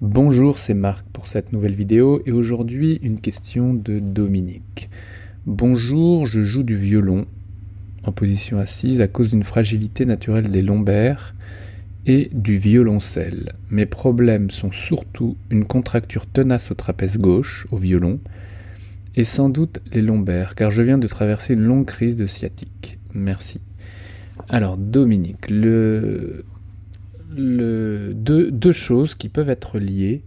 Bonjour, c'est Marc pour cette nouvelle vidéo et aujourd'hui une question de Dominique. Bonjour, je joue du violon en position assise à cause d'une fragilité naturelle des lombaires et du violoncelle. Mes problèmes sont surtout une contracture tenace au trapèze gauche, au violon, et sans doute les lombaires, car je viens de traverser une longue crise de sciatique. Merci. Alors Dominique, le le, deux, choses qui peuvent être liées.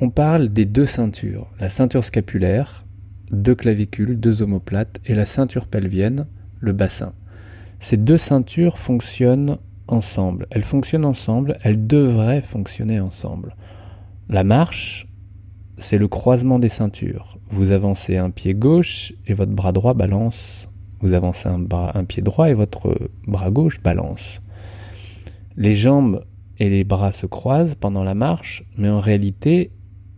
On parle des deux ceintures, la ceinture scapulaire, deux clavicules, deux omoplates, et la ceinture pelvienne, le bassin. Ces deux ceintures fonctionnent ensemble. Elles fonctionnent ensemble, elles devraient fonctionner ensemble. La marche, c'est le croisement des ceintures. Vous avancez un pied gauche et votre bras droit balance. Vous avancez un, un pied droit et votre bras gauche balance. Les jambes et les bras se croisent pendant la marche, mais en réalité,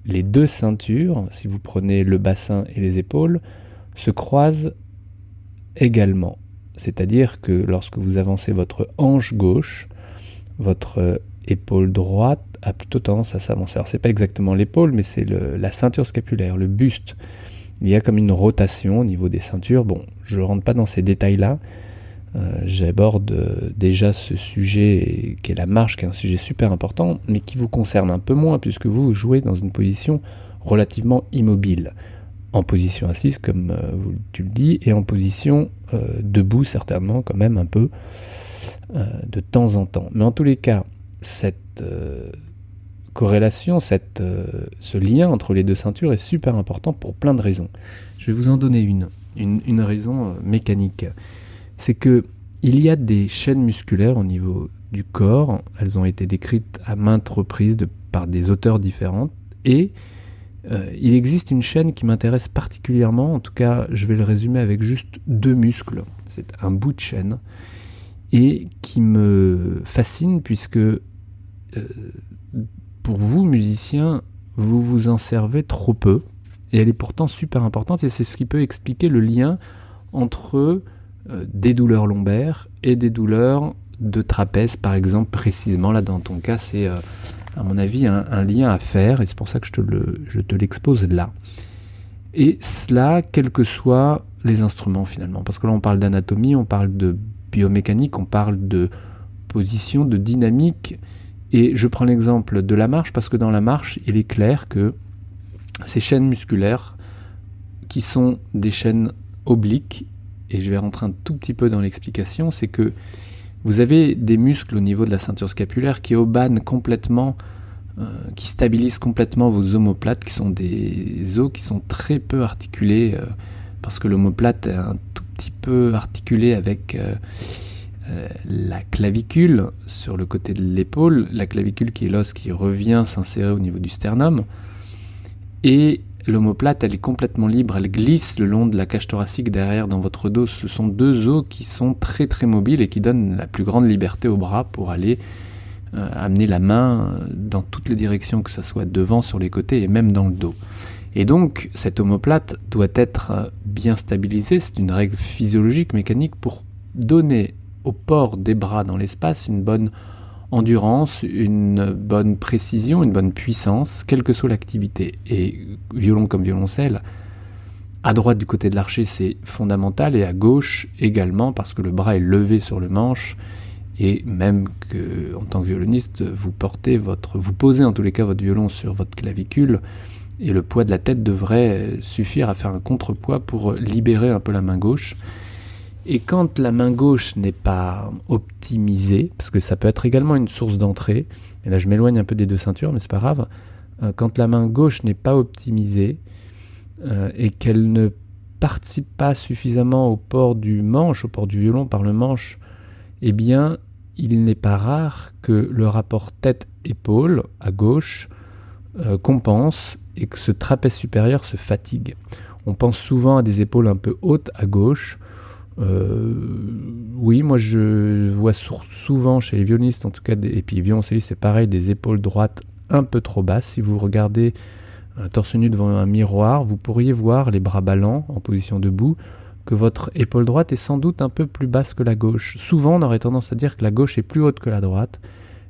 les deux ceintures, si vous prenez le bassin et les épaules, se croisent également. C'est-à-dire que lorsque vous avancez votre hanche gauche, votre épaule droite a plutôt tendance à s'avancer. Alors c'est pas exactement l'épaule, mais c'est la ceinture scapulaire, le buste. Il y a comme une rotation au niveau des ceintures. Bon, je ne rentre pas dans ces détails-là, euh, j'aborde euh, déjà ce sujet qui est la marche, qui est un sujet super important, mais qui vous concerne un peu moins puisque vous jouez dans une position relativement immobile, en position assise comme euh, tu le dis, et en position debout certainement quand même un peu de temps en temps. Mais en tous les cas, cette corrélation, cette, ce lien entre les deux ceintures est super important pour plein de raisons. Je vais vous en donner une, une raison mécanique c'est que il y a des chaînes musculaires au niveau du corps, elles ont été décrites à maintes reprises par des auteurs différents, et euh, il existe une chaîne qui m'intéresse particulièrement, en tout cas je vais le résumer avec juste deux muscles, c'est un bout de chaîne, et qui me fascine puisque euh, pour vous musiciens, vous vous en servez trop peu, et elle est pourtant super importante, et c'est ce qui peut expliquer le lien entre des douleurs lombaires et des douleurs de trapèze, par exemple, précisément. Là, dans ton cas, c'est, euh, à mon avis, un, lien à faire, et c'est pour ça que je te, le, je te l'expose là. Et cela, quels que soient les instruments, finalement. Parce que là, on parle d'anatomie, on parle de biomécanique, on parle de position, de dynamique. Et je prends l'exemple de la marche, parce que dans la marche, il est clair que ces chaînes musculaires, qui sont des chaînes obliques, et je vais rentrer un tout petit peu dans l'explication, c'est que vous avez des muscles au niveau de la ceinture scapulaire qui obannent complètement, euh, qui stabilisent complètement vos omoplates, qui sont des os qui sont très peu articulés, euh, parce que l'omoplate est un tout petit peu articulé avec euh, la clavicule sur le côté de l'épaule, la clavicule qui est l'os qui revient s'insérer au niveau du sternum, et L'omoplate, elle est complètement libre, elle glisse le long de la cage thoracique derrière dans votre dos. Ce sont deux os qui sont très très mobiles et qui donnent la plus grande liberté au bras pour aller euh, amener la main dans toutes les directions, que ce soit devant, sur les côtés et même dans le dos. Et donc, cette omoplate doit être euh, bien stabilisée, c'est une règle physiologique, mécanique, pour donner au port des bras dans l'espace une bonne endurance, une bonne précision, une bonne puissance, quelle que soit l'activité. Et violon comme violoncelle, à droite du côté de l'archer, c'est fondamental, et à gauche également, parce que le bras est levé sur le manche, et même que, en tant que violoniste, vous portez votre, vous posez en tous les cas votre violon sur votre clavicule, et le poids de la tête devrait suffire à faire un contrepoids pour libérer un peu la main gauche. Et quand la main gauche n'est pas optimisée, parce que ça peut être également une source d'entrée, et là je m'éloigne un peu des deux ceintures, mais c'est pas grave, euh, quand la main gauche n'est pas optimisée euh, et qu'elle ne participe pas suffisamment au port du manche, au port du violon par le manche, eh bien il n'est pas rare que le rapport tête-épaule à gauche euh, compense et que ce trapèze supérieur se fatigue. On pense souvent à des épaules un peu hautes à gauche, oui, moi je vois souvent chez les violonistes, en tout cas, et puis violoncellistes, c'est pareil, des épaules droites un peu trop basses. Si vous regardez un torse nu devant un miroir, vous pourriez voir les bras ballants en position debout, que votre épaule droite est sans doute un peu plus basse que la gauche. Souvent, on aurait tendance à dire que la gauche est plus haute que la droite,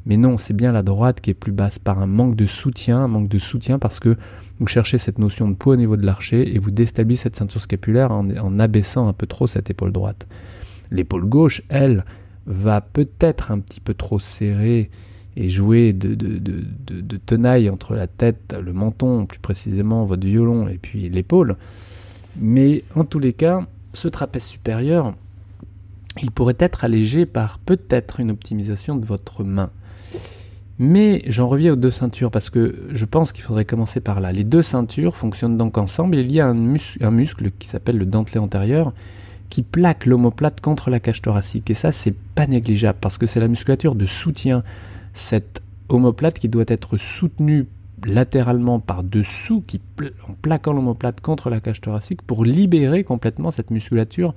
Mais non, c'est bien la droite qui est plus basse par un manque de soutien, un manque de soutien parce que vous cherchez cette notion de poids au niveau de l'archer et vous déstabilisez cette ceinture scapulaire en, abaissant un peu trop cette épaule droite. L'épaule gauche, elle, va peut-être un petit peu trop serrer et jouer de, de, tenaille entre la tête, le menton, plus précisément votre violon et puis l'épaule. Mais en tous les cas, ce trapèze supérieur, il pourrait être allégé par peut-être une optimisation de votre main. Mais j'en reviens aux deux ceintures parce que je pense qu'il faudrait commencer par là. Les deux ceintures fonctionnent donc ensemble et il y a un, muscle qui s'appelle le dentelé antérieur qui plaque l'omoplate contre la cage thoracique. Et ça, c'est pas négligeable parce que c'est la musculature de soutien. Cette omoplate qui doit être soutenue latéralement par dessous, qui, en plaquant l'omoplate contre la cage thoracique pour libérer complètement cette musculature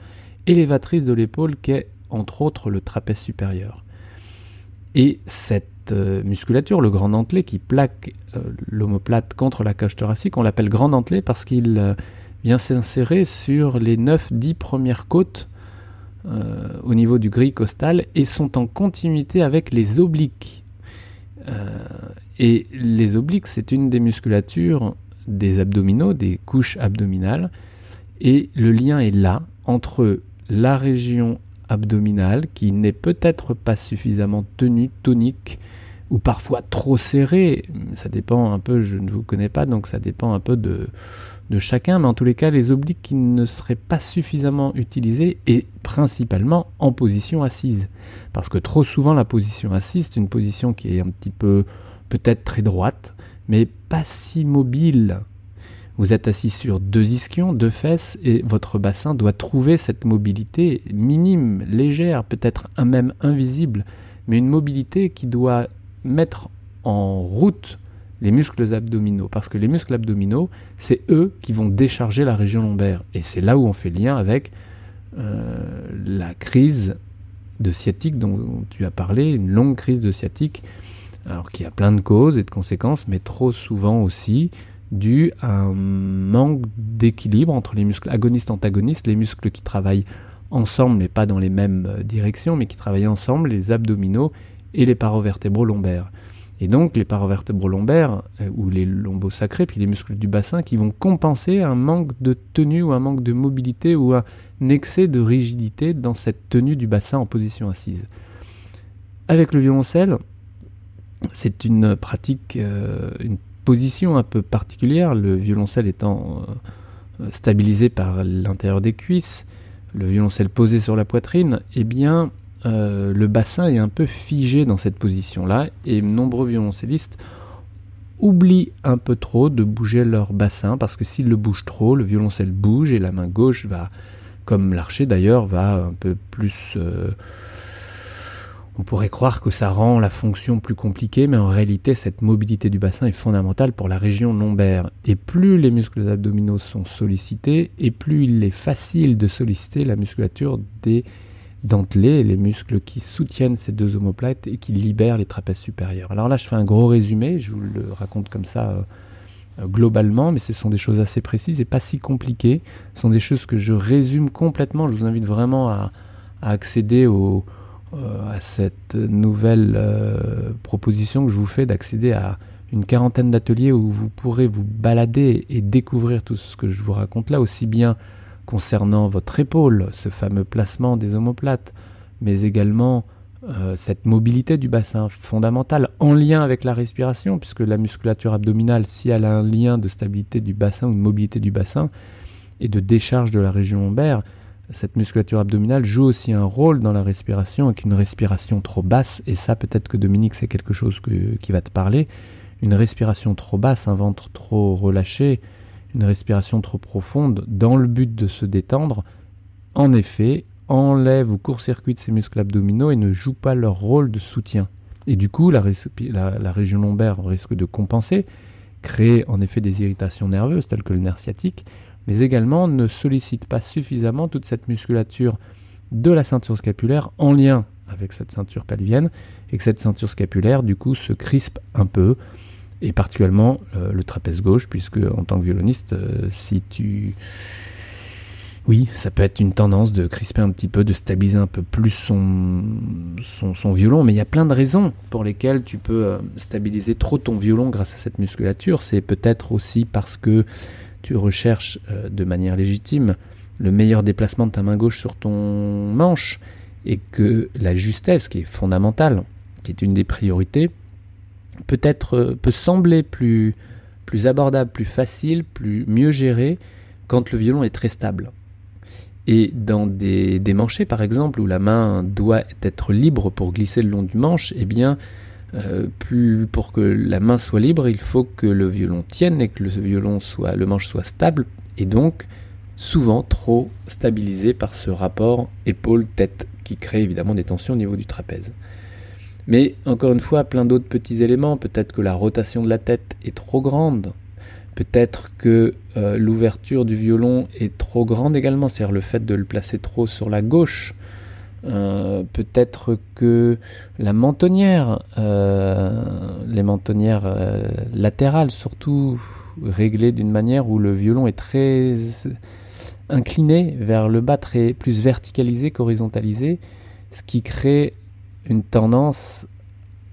élévatrice de l'épaule qui est entre autres le trapèze supérieur. Et cette euh, musculature, le grand dentelé qui plaque euh, l'omoplate contre la cage thoracique, on l'appelle grand dentelé parce qu'il euh, vient s'insérer sur les 9-10 premières côtes au niveau du gris costal et sont en continuité avec les obliques. et les obliques, c'est une des musculatures des abdominaux, des couches abdominales, et le lien est là entre la région abdominale qui n'est peut-être pas suffisamment tenue, tonique, ou parfois trop serrée. Ça dépend un peu, je ne vous connais pas, donc ça dépend un peu de, de chacun, mais en tous les cas, les obliques qui ne seraient pas suffisamment utilisés et principalement en position assise. Parce que trop souvent, la position assise, c'est une position qui est un petit peu peut-être très droite, mais pas si mobile vous êtes assis sur deux ischions, deux fesses, et votre bassin doit trouver cette mobilité minime, légère, peut-être même invisible, mais une mobilité qui doit mettre en route les muscles abdominaux. Parce que les muscles abdominaux, c'est eux qui vont décharger la région lombaire. Et c'est là où on fait lien avec euh, la crise de sciatique dont tu as parlé, une longue crise de sciatique, alors qui a plein de causes et de conséquences, mais trop souvent aussi dû à un manque d'équilibre entre les muscles agonistes-antagonistes, les muscles qui travaillent ensemble mais pas dans les mêmes euh, directions, mais qui travaillent ensemble, les abdominaux et les parovertébraux lombaires. Et donc les parovertébraux lombaires, euh, ou les lombos sacrés, puis les muscles du bassin, qui vont compenser un manque de tenue ou un manque de mobilité ou un excès de rigidité dans cette tenue du bassin en position assise. Avec le violoncelle, c'est une pratique, euh, une position un peu particulière, le violoncelle étant euh, stabilisé par l'intérieur des cuisses, le violoncelle posé sur la poitrine, eh bien euh, le bassin est un peu figé dans cette position-là et nombreux violoncellistes oublient un peu trop de bouger leur bassin parce que s'ils le bougent trop, le violoncelle bouge et la main gauche va, comme l'archer d'ailleurs, va un peu plus euh, on pourrait croire que ça rend la fonction plus compliquée, mais en réalité, cette mobilité du bassin est fondamentale pour la région lombaire. Et plus les muscles abdominaux sont sollicités, et plus il est facile de solliciter la musculature des dentelés, les muscles qui soutiennent ces deux omoplates et qui libèrent les trapèzes supérieurs. Alors là, je fais un gros résumé, je vous le raconte comme ça euh, globalement, mais ce sont des choses assez précises et pas si compliquées. Ce sont des choses que je résume complètement. Je vous invite vraiment à, à accéder au euh, à cette nouvelle euh, proposition que je vous fais d'accéder à une quarantaine d'ateliers où vous pourrez vous balader et découvrir tout ce que je vous raconte là, aussi bien concernant votre épaule, ce fameux placement des omoplates, mais également euh, cette mobilité du bassin fondamentale en lien avec la respiration, puisque la musculature abdominale, si elle a un lien de stabilité du bassin ou de mobilité du bassin et de décharge de la région lombaire, cette musculature abdominale joue aussi un rôle dans la respiration avec une respiration trop basse, et ça peut-être que Dominique c'est quelque chose qui va te parler, une respiration trop basse, un ventre trop relâché, une respiration trop profonde, dans le but de se détendre, en effet, enlève ou court-circuite ces muscles abdominaux et ne joue pas leur rôle de soutien. Et du coup, la, la région lombaire risque de compenser, créer en effet des irritations nerveuses telles que le nerf sciatique, mais également ne sollicite pas suffisamment toute cette musculature de la ceinture scapulaire en lien avec cette ceinture pelvienne et que cette ceinture scapulaire du coup se crispe un peu et particulièrement euh, le trapèze gauche puisque en tant que violoniste euh, si tu oui, ça peut être une tendance de crisper un petit peu, de stabiliser un peu plus son, son, violon, mais il y a plein de raisons pour lesquelles tu peux euh, stabiliser trop ton violon grâce à cette musculature. C'est peut-être aussi parce que tu recherches euh, de manière légitime le meilleur déplacement de ta main gauche sur ton manche et que la justesse, qui est fondamentale, qui est une des priorités, peut-être euh, peut sembler plus, plus abordable, plus facile, plus mieux gérée quand le violon est très stable. Et dans des, des manchets, par exemple, où la main doit être libre pour glisser le long du manche, eh bien, euh, pour que la main soit libre, il faut que le violon tienne et que le violon soit, le manche soit stable, et donc souvent trop stabilisé par ce rapport épaule-tête qui crée évidemment des tensions au niveau du trapèze. Mais encore une fois, plein d'autres petits éléments. Peut-être que la rotation de la tête est trop grande. Peut-être que euh, l'ouverture du violon est trop grande également, c'est-à-dire le fait de le placer trop sur la gauche. Euh, peut-être que la mentonnière, euh, les mentonnières latérales surtout, réglées d'une manière où le violon est très incliné vers le bas, très plus verticalisé qu'horizontalisé, ce qui crée une tendance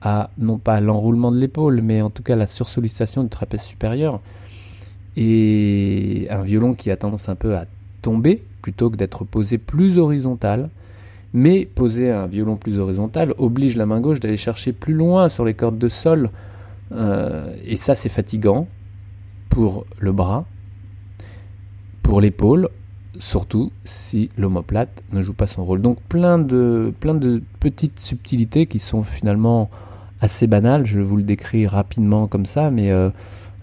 à, non pas l'enroulement de l'épaule, mais en tout cas la sursollicitation du trapèze supérieur et un violon qui a tendance un peu à tomber plutôt que d'être posé plus horizontal. Mais poser un violon plus horizontal oblige la main gauche d'aller chercher plus loin sur les cordes de sol. Euh, et ça, c'est fatigant pour le bras, pour l'épaule, surtout si l'omoplate ne joue pas son rôle. Donc plein de, petites subtilités qui sont finalement assez banales. Je vous le décris rapidement comme ça, mais euh,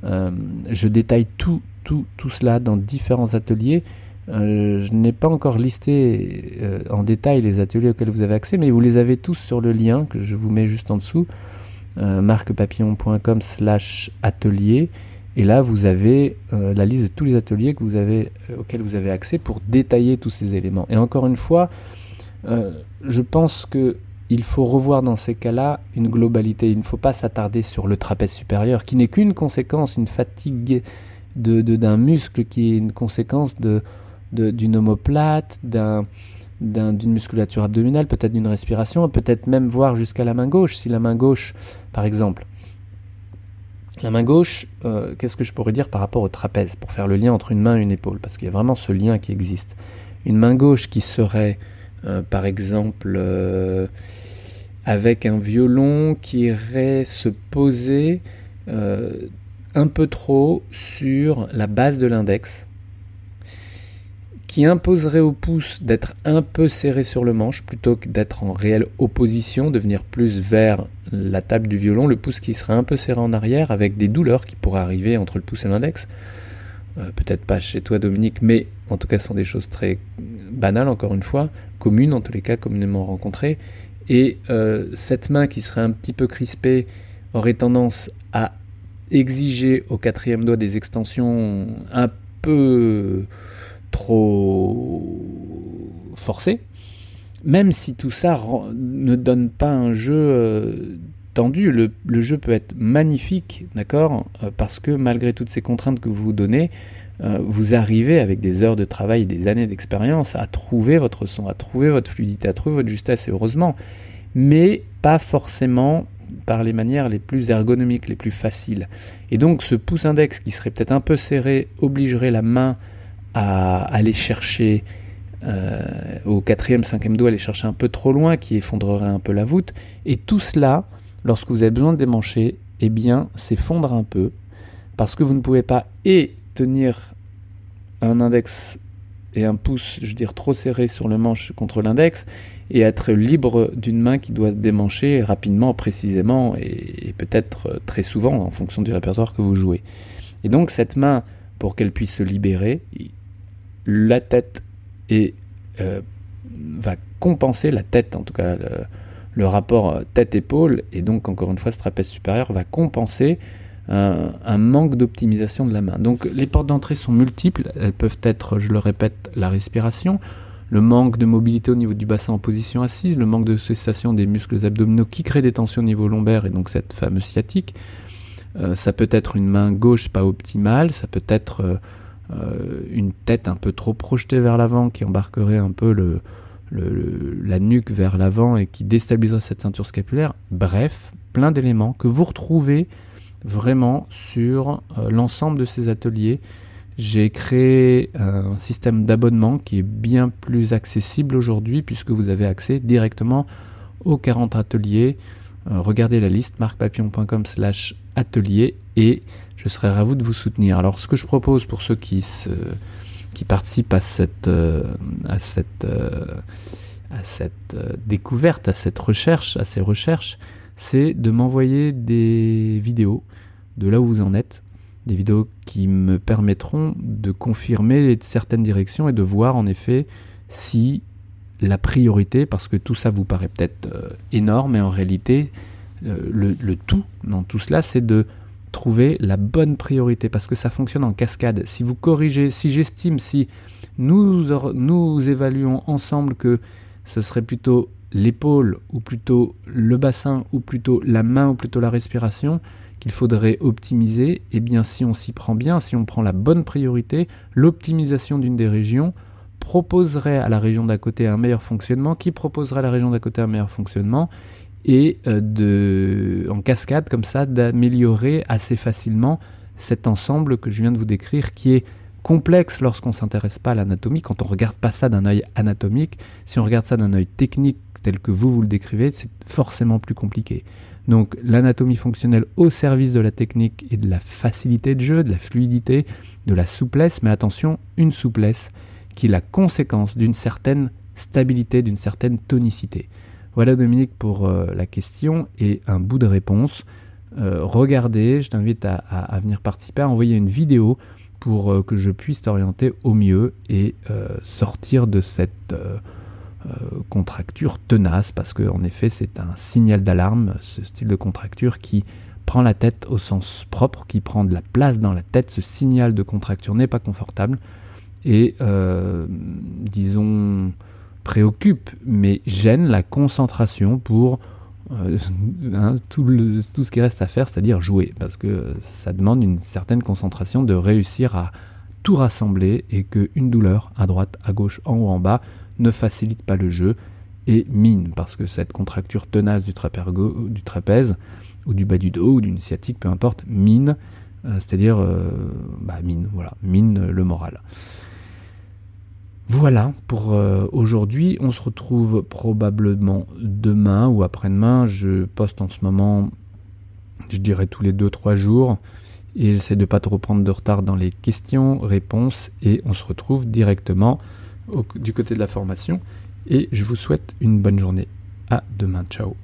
euh, je détaille tout, tout, tout cela dans différents ateliers. Euh, je n'ai pas encore listé euh, en détail les ateliers auxquels vous avez accès, mais vous les avez tous sur le lien que je vous mets juste en dessous, marquepapillon.com slash atelier. Et là, vous avez la liste de tous les ateliers auxquels vous avez accès pour détailler tous ces éléments. Et encore une fois, je pense que il faut revoir dans ces cas-là une globalité. Il ne faut pas s'attarder sur le trapèze supérieur, qui n'est qu'une conséquence, une fatigue d'un de, d'un muscle, qui est une conséquence de, d'une omoplate, d'un, d'une musculature abdominale, peut-être d'une respiration, peut-être même voir jusqu'à la main gauche. Si la main gauche, par exemple, la main gauche, euh, qu'est-ce que je pourrais dire par rapport au trapèze, pour faire le lien entre une main et une épaule, parce qu'il y a vraiment ce lien qui existe. Une main gauche qui serait euh, par exemple, euh, avec un violon qui irait se poser un peu trop sur la base de l'index, qui imposerait au pouce d'être un peu serré sur le manche plutôt que d'être en réelle opposition, de venir plus vers la table du violon, le pouce qui serait un peu serré en arrière avec des douleurs qui pourraient arriver entre le pouce et l'index. Peut-être pas chez toi Dominique, mais en tout cas ce sont des choses très banales encore une fois, commune, en tous les cas communément rencontrée. Et euh, cette main qui serait un petit peu crispée aurait tendance à exiger au quatrième doigt des extensions un peu trop forcées, même si tout ça ne donne pas un jeu euh, tendu. Le, jeu peut être magnifique, d'accord, euh, parce que malgré toutes ces contraintes que vous vous donnez, euh, vous arrivez avec des heures de travail, des années d'expérience à trouver votre son, à trouver votre fluidité, à trouver votre justesse, et heureusement, mais pas forcément par les manières les plus ergonomiques, les plus faciles. Et donc ce pouce index qui serait peut-être un peu serré obligerait la main à aller chercher euh, au quatrième, cinquième doigt, aller chercher un peu trop loin, qui effondrerait un peu la voûte. Et tout cela, lorsque vous avez besoin de démancher, eh bien, s'effondre un peu, parce que vous ne pouvez pas et tenir un index et un pouce, je veux dire, trop serré sur le manche contre l'index, et être libre d'une main qui doit démancher rapidement, précisément, et, peut-être très souvent en fonction du répertoire que vous jouez. Et donc cette main, pour qu'elle puisse se libérer, la tête et, euh, va compenser, la tête en tout cas, le, rapport tête-épaule, et donc encore une fois ce trapèze supérieur va compenser un, manque d'optimisation de la main. Donc les portes d'entrée sont multiples, elles peuvent être, je le répète, la respiration, le manque de mobilité au niveau du bassin en position assise, le manque de cessation des muscles abdominaux qui créent des tensions au niveau lombaire et donc cette fameuse sciatique. Euh, ça peut être une main gauche pas optimale, ça peut être euh, une tête un peu trop projetée vers l'avant qui embarquerait un peu la nuque vers l'avant et qui déstabiliserait cette ceinture scapulaire. Bref, plein d'éléments que vous retrouvez vraiment sur euh, l'ensemble de ces ateliers. J'ai créé un système d'abonnement qui est bien plus accessible aujourd'hui puisque vous avez accès directement aux 40 ateliers. Euh, regardez la liste marcpapillon.com slash atelier et je serai ravi de vous soutenir. Alors ce que je propose pour ceux qui se qui participent à cette, euh, à cette, euh, à cette découverte, à cette recherche, à ces recherches, c'est de m'envoyer des vidéos de là où vous en êtes, des vidéos qui me permettront de confirmer certaines directions et de voir en effet si la priorité, parce que tout ça vous paraît peut-être énorme, mais en réalité, le, le, tout dans tout cela, c'est de trouver la bonne priorité parce que ça fonctionne en cascade. Si vous corrigez, si j'estime, si nous, nous évaluons ensemble que ce serait plutôt l'épaule ou plutôt le bassin ou plutôt la main ou plutôt la respiration qu'il faudrait optimiser, et eh bien si on s'y prend bien, si on prend la bonne priorité, l'optimisation d'une des régions proposerait à la région d'à côté un meilleur fonctionnement, qui proposerait à la région d'à côté un meilleur fonctionnement, et euh, de, en cascade comme ça d'améliorer assez facilement cet ensemble que je viens de vous décrire qui est complexe lorsqu'on ne s'intéresse pas à l'anatomie, quand on ne regarde pas ça d'un œil anatomique, si on regarde ça d'un œil technique tel que vous vous le décrivez, c'est forcément plus compliqué. Donc l'anatomie fonctionnelle au service de la technique et de la facilité de jeu, de la fluidité, de la souplesse, mais attention, une souplesse qui est la conséquence d'une certaine stabilité, d'une certaine tonicité. Voilà Dominique pour euh, la question et un bout de réponse. Euh, regardez, je t'invite à, venir participer, à envoyer une vidéo pour euh, que je puisse t'orienter au mieux et sortir de cette contracture tenace, parce qu'en effet c'est un signal d'alarme, ce style de contracture qui prend la tête au sens propre, qui prend de la place dans la tête, ce signal de contracture n'est pas confortable. Et disons préoccupe, mais gêne la concentration pour euh, hein, tout, ce qui reste à faire, c'est-à-dire jouer, parce que ça demande une certaine concentration de réussir à tout rassembler et qu'une douleur à droite, à gauche, en haut, en bas ne facilite pas le jeu et mine, parce que cette contracture tenace du, du trapèze ou du bas du dos ou d'une sciatique, peu importe, mine, euh, c'est-à-dire euh, bah, mine, voilà, le moral. Voilà pour euh, aujourd'hui. On se retrouve probablement demain ou après-demain. Je poste en ce moment, je dirais tous les 2-3 jours. Et j'essaie de pas trop prendre de retard dans les questions, réponses. Et on se retrouve directement du côté de la formation. Et je vous souhaite une bonne journée. À demain. Ciao.